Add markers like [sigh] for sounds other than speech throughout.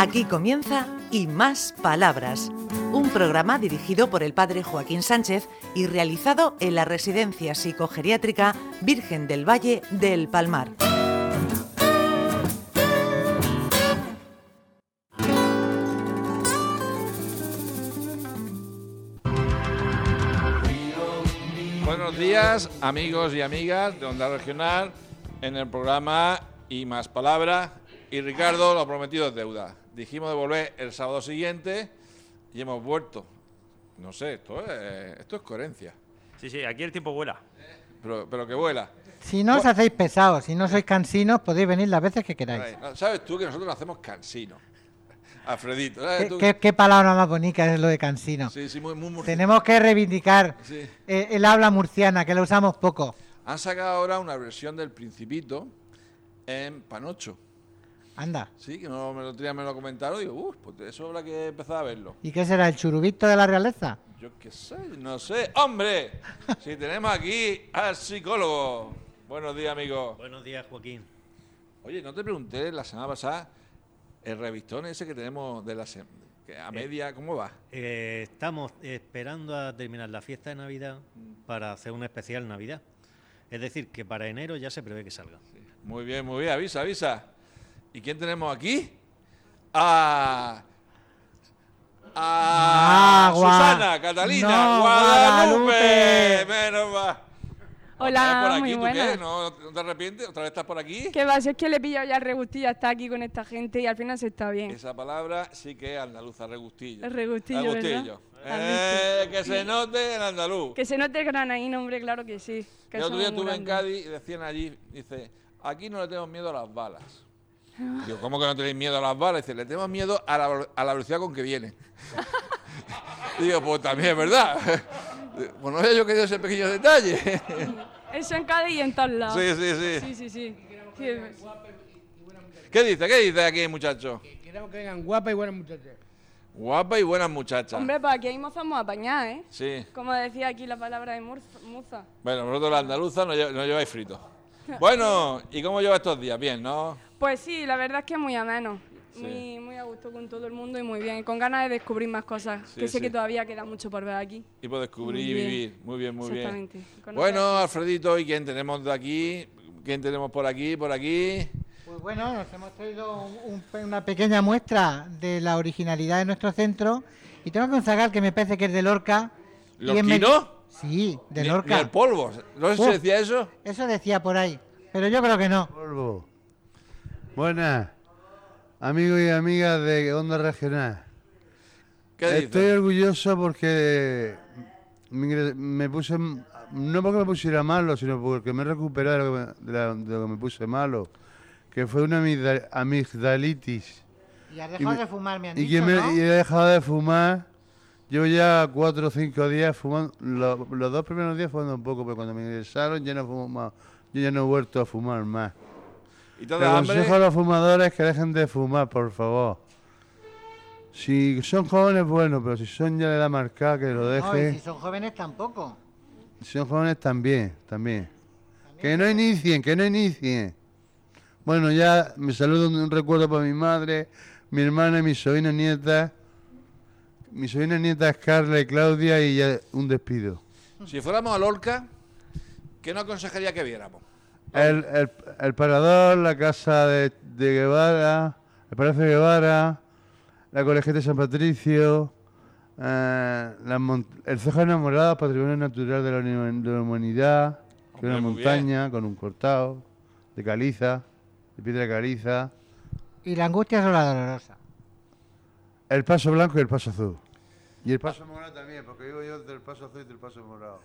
Aquí comienza Y Más Palabras, un programa dirigido por el padre Joaquín Sánchez y realizado en la Residencia Psicogeriátrica Virgen del Valle del Palmar. Buenos días, amigos y amigas de Onda Regional, en el programa Y Más Palabras. Y Ricardo, lo prometido es deuda. Dijimos de volver el sábado siguiente y hemos vuelto. No sé, esto es, esto es coherencia. Sí, sí, aquí el tiempo vuela. Pero, pero que vuela. Si no os hacéis pesados, si no sois cansinos, podéis venir las veces que queráis. ¿Sabes tú que nosotros lo hacemos cansino? Alfredito, ¿sabes ¿Qué, tú? qué- qué palabra más bonita es lo de cansino? Sí, sí, muy, muy, Tenemos que reivindicar Sí. eh, el habla murciana, que lo usamos poco. Han sacado ahora una versión del Principito en Panocho. Anda. Sí, que no me lo tenía, me lo comentaron. Digo, uff, pues eso habrá que empezar a verlo. ¿Y qué será, el churubito de la realeza? Yo qué sé, no sé. ¡Hombre! [laughs] Si tenemos aquí al psicólogo. Buenos días, amigo. Buenos días, Joaquín. Oye, no te pregunté la semana pasada el revistón ese que tenemos de la que a media, ¿cómo va? Eh, estamos esperando a terminar la fiesta de Navidad para hacer un especial Navidad. Es decir, que para enero ya se prevé que salga. Muy bien, muy bien, avisa, avisa. ¿Y quién tenemos aquí? A. A. Ah, Susana, Catalina, No, Guadalupe. Guadalupe. Menos va. Hola, ¿Otra vez por aquí, muy ¿tú buenas. qué? ¿No, ¿No te arrepientes? ¿Otra vez estás por aquí? ¿Qué va? Si es que le he pillado ya el regustillo, está aquí con esta gente y al final se está bien. Esa palabra sí que es andaluza, regustillo. El regustillo, Regustillo. ¿verdad? Eh, que se note en andaluz. Que se note el granaíno, hombre, claro que sí. Que El otro día muy estuve en grandes. Cádiz y decían allí, dice, aquí no le tenemos miedo a las balas. Digo, ¿cómo que no tenéis miedo a las balas? Dice, le tenemos miedo a la, a la velocidad con que viene. [laughs] Digo, pues también es verdad. [laughs] Pues no había yo querido ese pequeño detalle. [laughs] Eso en Cádiz y en todos lados. Sí, sí, sí. Sí, sí, sí. ¿Qué dice? ¿Qué dice aquí, muchacho? Queremos que vengan guapas y buenas muchachas. Guapa y buenas muchachas. Hombre, pues aquí hay mozas muy apañadas, ¿eh? Sí. Como decía aquí la palabra de muza. Bueno, vosotros la andaluza no lleváis frito. Bueno, ¿y cómo lleva estos días? Bien, ¿no? Pues sí, la verdad es que muy ameno. Sí. Muy, muy a gusto con todo el mundo y muy bien. Con ganas de descubrir más cosas. Sí, que sé sí. que todavía queda mucho por ver aquí. Y por descubrir y bien. vivir. Muy bien, muy bien. Exactamente. Conocer. Bueno, Alfredito, ¿y quién tenemos de aquí? ¿Quién tenemos por aquí? Por aquí. Pues bueno, nos hemos traído un- un una pequeña muestra de la originalidad de nuestro centro. Y tengo que constatar que me parece que es de Lorca. es ¿Lorquino? Sí, de Ni- Lorca. Ni el polvo. ¿No sé si decía eso? Eso decía por ahí. Pero yo creo que no. Polvo. Buenas, amigos y amigas de Onda Regional. ¿Qué Estoy dice? orgulloso porque me, me puse, no porque me pusiera malo, sino porque me he recuperado de lo que me, de la- de lo que me puse malo, que fue una amigda- amigdalitis. Y has dejado de fumar, me han Y dicho, que me, ¿no? y he dejado de fumar. Llevo ya cuatro o cinco días fumando. Lo- los dos primeros días fumando un poco, pero cuando me ingresaron ya no fumo más. Yo ya no he vuelto a fumar más. ¿Y Le aconsejo a los fumadores que dejen de fumar, por favor. Si son jóvenes, bueno, pero si son ya de edad marcada, que lo No, y dejen. si son jóvenes tampoco. Si son jóvenes, también, también. Que no inicien, que no inicien. Bueno, ya me saludo un recuerdo para mi madre, mi hermana y mi sobrina nieta. Mi sobrina nieta es Carla y Claudia y ya un despido. Si fuéramos a Lorca, ¿qué nos aconsejaría que viéramos? El, el, el parador, la casa de, de Guevara, el Palacio de Guevara, la colegiata de San Patricio, eh, la el Ceja Enamorado, Patrimonio Natural de la, de la Humanidad, que es una montaña con un cortado de caliza, de piedra caliza, Y la angustia es la dolorosa. el Paso Blanco y el Paso Azul. Y el Paso Morado también, porque vivo yo del Paso Azul y del Paso Morado.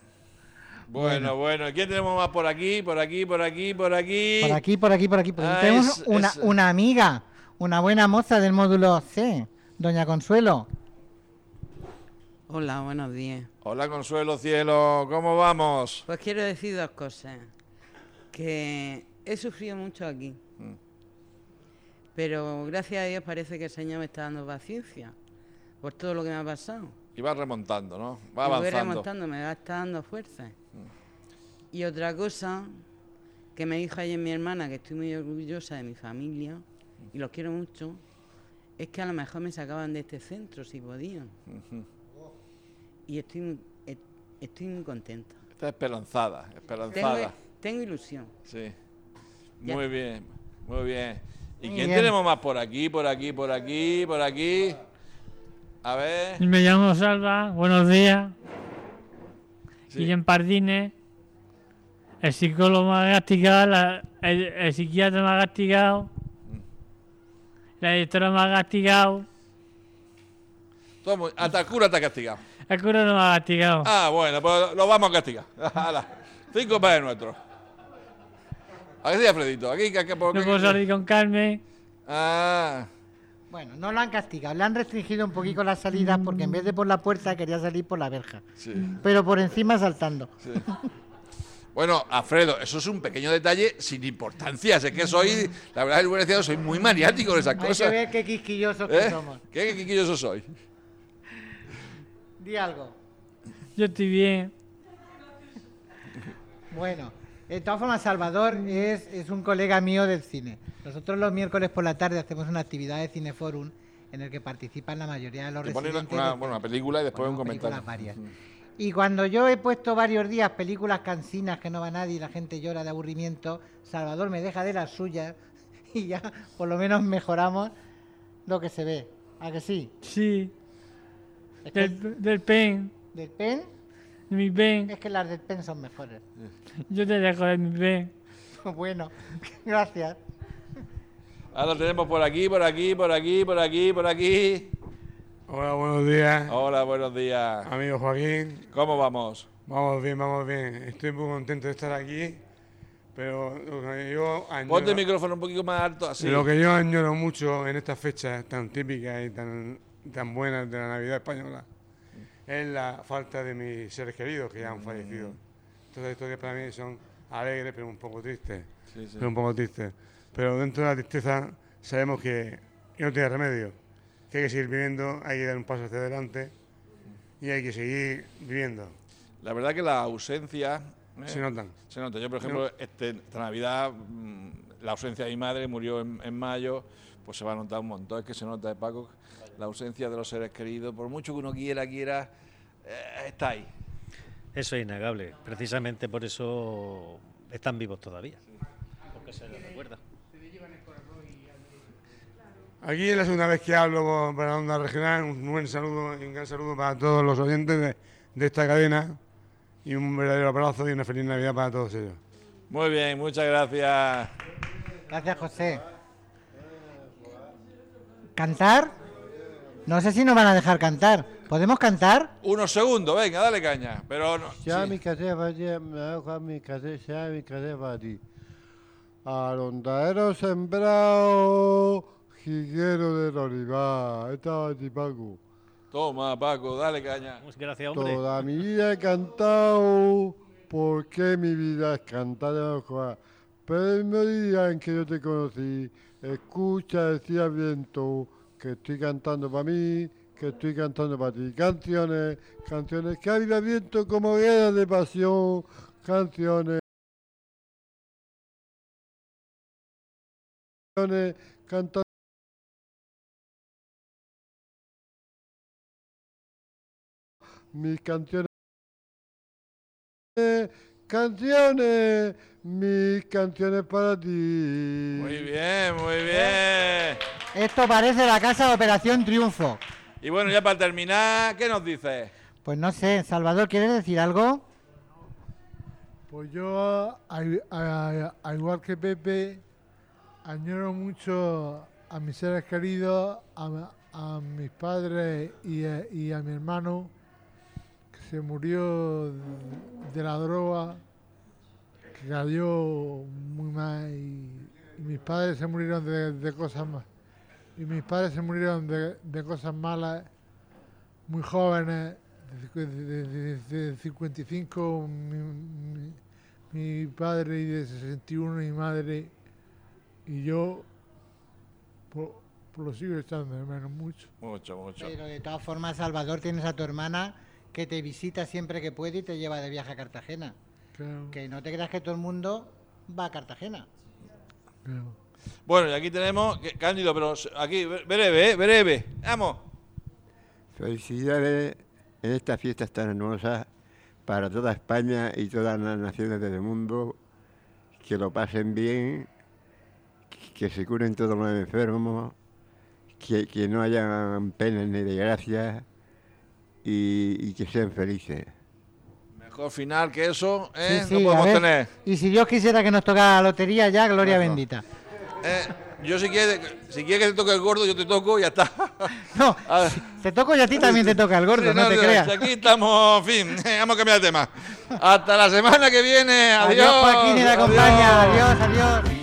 Bueno, bueno. ¿Y quién tenemos más por aquí? Por aquí, por aquí, por aquí. Por aquí, por aquí, por aquí. por aquí. Ah, Tenemos es- una, es- una amiga, una buena moza del módulo C, doña Consuelo. Hola, buenos días. Hola, Consuelo Cielo. ¿Cómo vamos? Pues quiero decir dos cosas. Que he sufrido mucho aquí. Mm. Pero gracias a Dios parece que el Señor me está dando paciencia por todo lo que me ha pasado. Y va remontando, ¿no? Va Y voy avanzando. remontando, me está dando fuerza. Y otra cosa que me dijo ayer mi hermana, que estoy muy orgullosa de mi familia y los quiero mucho, es que a lo mejor me sacaban de este centro si podían. Y estoy, muy- e- estoy muy contenta. Está esperanzada, Tengo, esperanzada. tengo ilusión. Sí. Ya. Muy bien, muy bien. ¿Y Muy quién bien. tenemos más por aquí, por aquí, por aquí, por aquí? A ver. Me llamo Salva, buenos días. Sí. Guillem Pardines. El psicólogo me ha castigado, la- el, el psiquiatra me ha castigado, la directora me ha castigado, Todo hasta el cura está castigado. el cura no me ha castigado. Ah, bueno, pues lo vamos a castigar. [laughs] Cinco padres nuestros. ¿A qué sí, Alfredito? Aquí, que, que- por No puedo salir con Carmen. Ah, Bueno, no lo han castigado, le han restringido un poquito las salidas porque en vez de por la puerta quería salir por la verja. sí, Pero por encima saltando. sí. Bueno, Alfredo, eso es un pequeño detalle sin importancia. Sé que soy, la verdad, el buen soy muy maniático en esas Hay que cosas. ver qué quisquillosos que ¿Eh? somos. ¿Qué quisquilloso soy? Di algo. Yo estoy bien. Bueno, de todas formas, Salvador es, es un colega mío del cine. Nosotros los miércoles por la tarde hacemos una actividad de Cineforum en el que participan la mayoría de los ponen residentes. una, bueno, una película y después un comentario. varias. Y cuando yo he puesto varios días películas cansinas que no va nadie y la gente llora de aburrimiento, Salvador me deja de las suyas [laughs] y ya por lo menos mejoramos lo que se ve. ¿A que sí? Sí, Es que del, del pen, del pen, mi es que las del pen son mejores. Yo te dejo de mi pen. [laughs] Bueno, gracias. Ahora tenemos por aquí, por aquí, por aquí, por aquí, por aquí. Hola, buenos días, Hola, buenos días. amigo Joaquín. ¿Cómo vamos? Vamos bien, vamos bien. Estoy muy contento de estar aquí, pero lo que yo añoro, Ponte el micrófono un poquito más alto, así. lo que yo añoro mucho en estas fechas tan típicas y tan, tan buenas de la Navidad española es la falta de mis seres queridos que ya han fallecido. Entonces estos días para mí son alegres, pero un poco tristes. Sí, sí. pero un poco tristes. Pero dentro de la tristeza sabemos que, no tiene remedio, que hay que seguir viviendo, hay que dar un paso hacia adelante y hay que seguir viviendo. La verdad que la ausencia... ¿eh? Se notan. Se nota. Yo, por ejemplo, este, esta Navidad, mm, la ausencia de mi madre murió en, en mayo, pues se va a notar un montón. Es que se nota, de Paco, la ausencia de los seres queridos. Por mucho que uno quiera, quiera, eh, está ahí. Eso es innegable. Precisamente por eso están vivos todavía. Porque se les recuerda. Aquí es la segunda vez que hablo para la Onda Regional. Un buen saludo y un gran saludo para todos los oyentes de, de esta cadena y un verdadero abrazo y una feliz Navidad para todos ellos. Muy bien, muchas gracias. Gracias, José. ¿Cantar? No sé si nos van a dejar cantar. ¿Podemos cantar? Unos segundos, venga, dale caña. Pero no, Ya sí. Arondadero sembrado, jiguero de olivar. Estaba Paco. Toma, Paco, dale caña. Muchas gracias, hombre. Toda mi vida he cantado, porque mi vida es cantar de. Pero el mismo día en que yo te conocí, escucha, decía viento, que estoy cantando para mí, que estoy cantando para ti. Canciones, canciones que habla viento como guerra de pasión, canciones. Canciones, cantando. mis canciones, canciones, mis canciones para ti. Muy bien, muy bien. Esto parece la casa de Operación Triunfo. Y bueno, ya para terminar, ¿qué nos dices? Pues no sé, Salvador, ¿quieres decir algo? Pues yo, al, igual que Pepe, añoro mucho a mis seres queridos, a, a mis padres y a, y a mi hermano, se murió de la droga, que cayó muy mal, y, y mis padres se murieron de, de cosas más. Y mis padres se murieron de, de cosas malas, muy jóvenes, de, de- de- de- de 55, mi, mi- mi padre y de 61 mi madre y yo pues, pues lo sigo echando de menos mucho. Mucho, mucho. Pero de todas formas, Salvador, tienes a tu hermana que te visita siempre que puede y te lleva de viaje a Cartagena. Claro, Que no te creas que todo el mundo va a Cartagena. claro. Bueno, y aquí tenemos, que- Cándido, pero aquí, bre- breve, ¿eh? Breve. Vamos. Felicidades en esta fiesta tan hermosa para toda España y todas las naciones del mundo. Que lo pasen bien, que se curen todos los enfermos, que, que no hayan penas ni desgracias y, y que sean felices. Mejor final que eso, Sí, ¿eh? sí, no a podemos tener. Y si Dios quisiera que nos tocara la lotería, ya, gloria Bueno. bendita. Eh, yo si quieres, si quieres que te toque el gordo, yo te toco y ya está. [laughs] No, A ver. te toco y a ti también te toca el gordo, Sí, no, te creas. Aquí estamos, en fin, [laughs] vamos a cambiar de tema. Hasta la semana que viene. Adiós. Adiós, Joaquín y la adiós. compañía. Adiós, adiós.